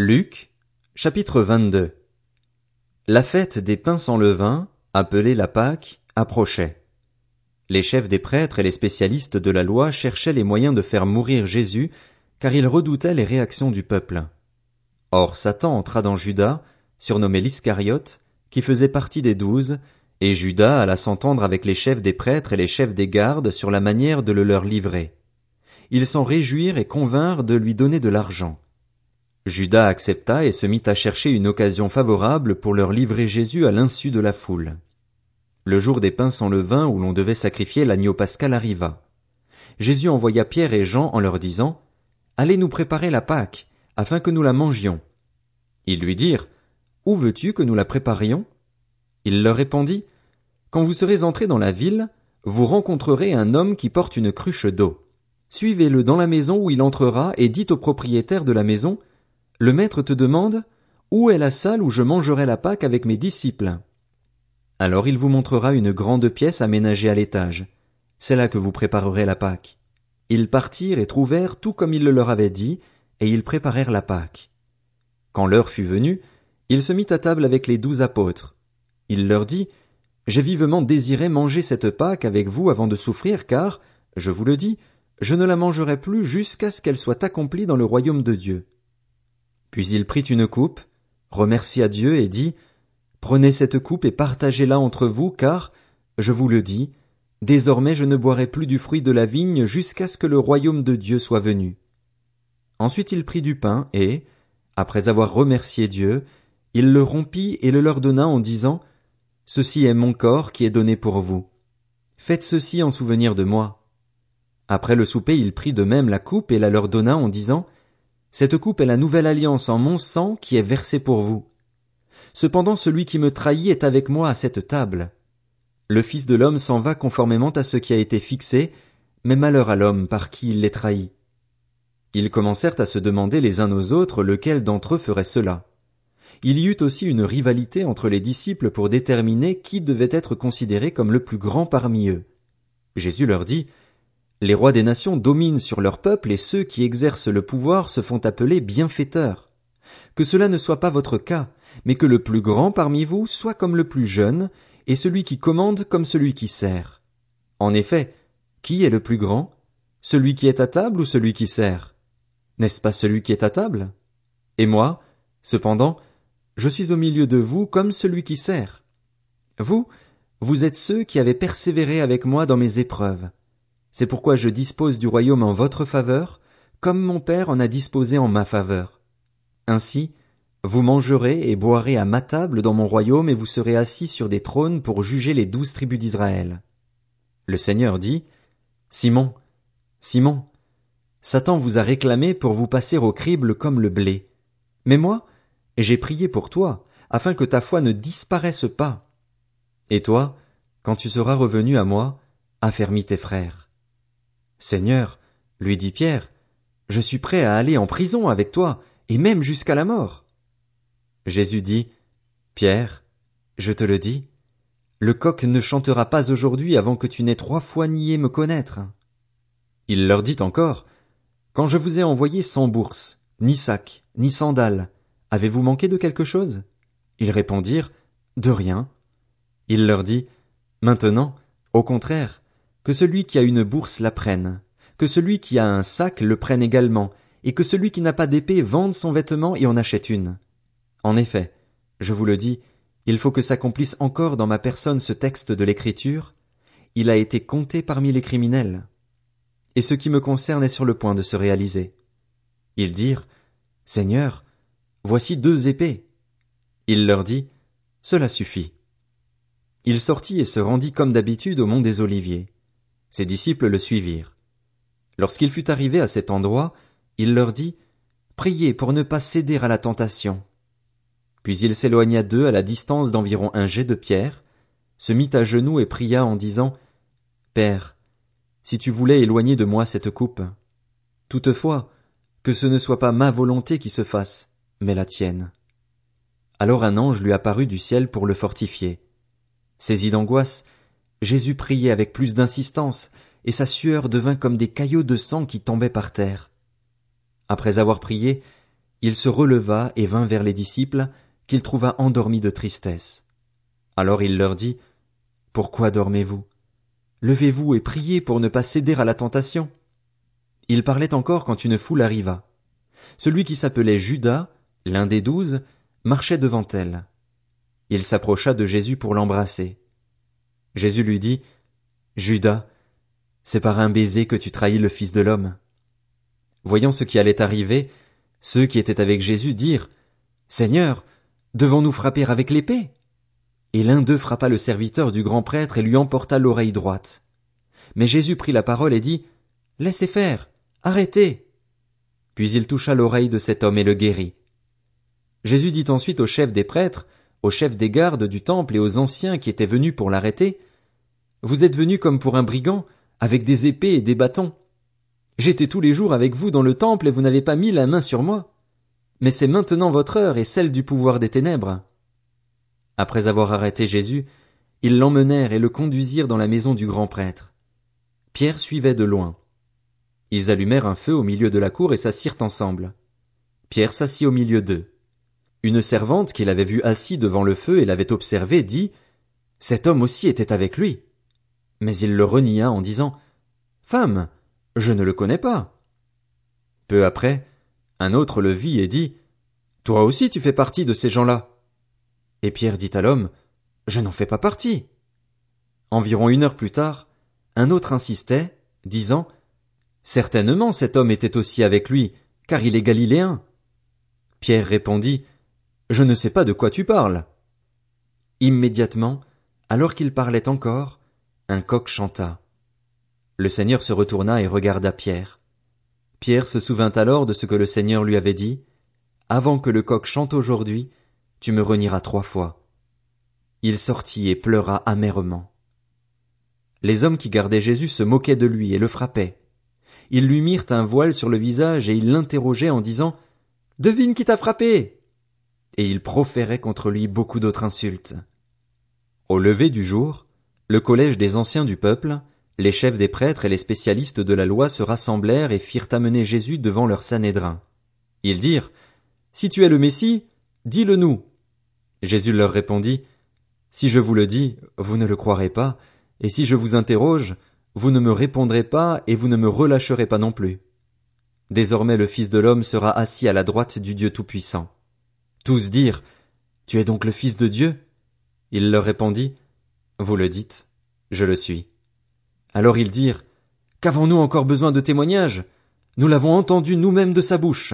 Luc, chapitre 22 La fête des pains sans levain, appelée la Pâque, approchait. Les chefs des prêtres et les spécialistes de la loi cherchaient les moyens de faire mourir Jésus, car ils redoutaient les réactions du peuple. Or Satan entra dans Judas, surnommé l'Iscariote, qui faisait partie des douze, et Judas alla s'entendre avec les chefs des prêtres et les chefs des gardes sur la manière de le leur livrer. Ils s'en réjouirent et convinrent de lui donner de l'argent. Judas accepta et se mit à chercher une occasion favorable pour leur livrer Jésus à l'insu de la foule. Le jour des pains sans levain où l'on devait sacrifier l'agneau pascal arriva. Jésus envoya Pierre et Jean en leur disant, Allez nous préparer la Pâque, afin que nous la mangions. Ils lui dirent, Où veux-tu que nous la préparions? Il leur répondit, Quand vous serez entrés dans la ville, vous rencontrerez un homme qui porte une cruche d'eau. Suivez-le dans la maison où il entrera et dites au propriétaire de la maison, le maître te demande Où est la salle où je mangerai la Pâque avec mes disciples? Alors il vous montrera une grande pièce aménagée à l'étage. C'est là que vous préparerez la Pâque. Ils partirent et trouvèrent tout comme il le leur avait dit, et ils préparèrent la Pâque. Quand l'heure fut venue, il se mit à table avec les douze apôtres. Il leur dit, J'ai vivement désiré manger cette Pâque avec vous avant de souffrir, car, je vous le dis, je ne la mangerai plus jusqu'à ce qu'elle soit accomplie dans le royaume de Dieu. Puis il prit une coupe, remercia Dieu et dit, Prenez cette coupe et partagez-la entre vous, car, je vous le dis, désormais je ne boirai plus du fruit de la vigne jusqu'à ce que le royaume de Dieu soit venu. Ensuite il prit du pain et, après avoir remercié Dieu, il le rompit et le leur donna en disant, Ceci est mon corps qui est donné pour vous. Faites ceci en souvenir de moi. Après le souper il prit de même la coupe et la leur donna en disant, cette coupe est la nouvelle alliance en mon sang qui est versée pour vous. Cependant celui qui me trahit est avec moi à cette table. Le Fils de l'homme s'en va conformément à ce qui a été fixé, mais malheur à l'homme par qui il les trahit. Ils commencèrent à se demander les uns aux autres lequel d'entre eux ferait cela. Il y eut aussi une rivalité entre les disciples pour déterminer qui devait être considéré comme le plus grand parmi eux. Jésus leur dit, les rois des nations dominent sur leur peuple et ceux qui exercent le pouvoir se font appeler bienfaiteurs. Que cela ne soit pas votre cas, mais que le plus grand parmi vous soit comme le plus jeune, et celui qui commande comme celui qui sert. En effet, qui est le plus grand? Celui qui est à table ou celui qui sert? N'est-ce pas celui qui est à table? Et moi, cependant, je suis au milieu de vous comme celui qui sert. Vous, vous êtes ceux qui avez persévéré avec moi dans mes épreuves. C'est pourquoi je dispose du royaume en votre faveur, comme mon Père en a disposé en ma faveur. Ainsi, vous mangerez et boirez à ma table dans mon royaume et vous serez assis sur des trônes pour juger les douze tribus d'Israël. Le Seigneur dit, Simon, Simon, Satan vous a réclamé pour vous passer au crible comme le blé. Mais moi, j'ai prié pour toi, afin que ta foi ne disparaisse pas. Et toi, quand tu seras revenu à moi, affermis tes frères. Seigneur, lui dit Pierre, je suis prêt à aller en prison avec toi, et même jusqu'à la mort. Jésus dit, Pierre, je te le dis, le coq ne chantera pas aujourd'hui avant que tu n'aies trois fois nié me connaître. Il leur dit encore, Quand je vous ai envoyé sans bourse, ni sac, ni sandales, avez-vous manqué de quelque chose? Ils répondirent, De rien. Il leur dit, Maintenant, au contraire, que celui qui a une bourse la prenne, que celui qui a un sac le prenne également, et que celui qui n'a pas d'épée vende son vêtement et en achète une. En effet, je vous le dis, il faut que s'accomplisse encore dans ma personne ce texte de l'Écriture, il a été compté parmi les criminels. Et ce qui me concerne est sur le point de se réaliser. Ils dirent, Seigneur, voici deux épées. Il leur dit, Cela suffit. Il sortit et se rendit comme d'habitude au mont des Oliviers. Ses disciples le suivirent. Lorsqu'il fut arrivé à cet endroit, il leur dit, Priez pour ne pas céder à la tentation. Puis il s'éloigna d'eux à la distance d'environ un jet de pierre, se mit à genoux et pria en disant, Père, si tu voulais éloigner de moi cette coupe. Toutefois, que ce ne soit pas ma volonté qui se fasse, mais la tienne. Alors un ange lui apparut du ciel pour le fortifier. Saisi d'angoisse, Jésus priait avec plus d'insistance, et sa sueur devint comme des caillots de sang qui tombaient par terre. Après avoir prié, il se releva et vint vers les disciples, qu'il trouva endormis de tristesse. Alors il leur dit, Pourquoi dormez-vous? Levez-vous et priez pour ne pas céder à la tentation. Il parlait encore quand une foule arriva. Celui qui s'appelait Judas, l'un des douze, marchait devant elle. Il s'approcha de Jésus pour l'embrasser. Jésus lui dit, Judas, c'est par un baiser que tu trahis le Fils de l'homme. Voyant ce qui allait arriver, ceux qui étaient avec Jésus dirent, Seigneur, devons-nous frapper avec l'épée? Et l'un d'eux frappa le serviteur du grand prêtre et lui emporta l'oreille droite. Mais Jésus prit la parole et dit, Laissez faire, arrêtez. Puis il toucha l'oreille de cet homme et le guérit. Jésus dit ensuite au chef des prêtres, aux chefs des gardes du temple et aux anciens qui étaient venus pour l'arrêter, Vous êtes venus comme pour un brigand, avec des épées et des bâtons. J'étais tous les jours avec vous dans le temple et vous n'avez pas mis la main sur moi. Mais c'est maintenant votre heure et celle du pouvoir des ténèbres. Après avoir arrêté Jésus, ils l'emmenèrent et le conduisirent dans la maison du grand prêtre. Pierre suivait de loin. Ils allumèrent un feu au milieu de la cour et s'assirent ensemble. Pierre s'assit au milieu d'eux. Une servante qui l'avait vu assis devant le feu et l'avait observé dit Cet homme aussi était avec lui. Mais il le renia en disant Femme, je ne le connais pas. Peu après, un autre le vit et dit Toi aussi tu fais partie de ces gens-là. Et Pierre dit à l'homme Je n'en fais pas partie. Environ une heure plus tard, un autre insistait, disant Certainement cet homme était aussi avec lui, car il est galiléen. Pierre répondit je ne sais pas de quoi tu parles. Immédiatement, alors qu'il parlait encore, un coq chanta. Le Seigneur se retourna et regarda Pierre. Pierre se souvint alors de ce que le Seigneur lui avait dit. Avant que le coq chante aujourd'hui, tu me renieras trois fois. Il sortit et pleura amèrement. Les hommes qui gardaient Jésus se moquaient de lui et le frappaient. Ils lui mirent un voile sur le visage et ils l'interrogeaient en disant Devine qui t'a frappé? Et il proférait contre lui beaucoup d'autres insultes. Au lever du jour, le collège des anciens du peuple, les chefs des prêtres et les spécialistes de la loi se rassemblèrent et firent amener Jésus devant leur sanédrin. Ils dirent, Si tu es le Messie, dis-le nous. Jésus leur répondit, Si je vous le dis, vous ne le croirez pas, et si je vous interroge, vous ne me répondrez pas et vous ne me relâcherez pas non plus. Désormais le Fils de l'homme sera assis à la droite du Dieu Tout-Puissant. Tous dirent Tu es donc le Fils de Dieu? Il leur répondit Vous le dites, je le suis. Alors ils dirent Qu'avons-nous encore besoin de témoignages? Nous l'avons entendu nous-mêmes de sa bouche.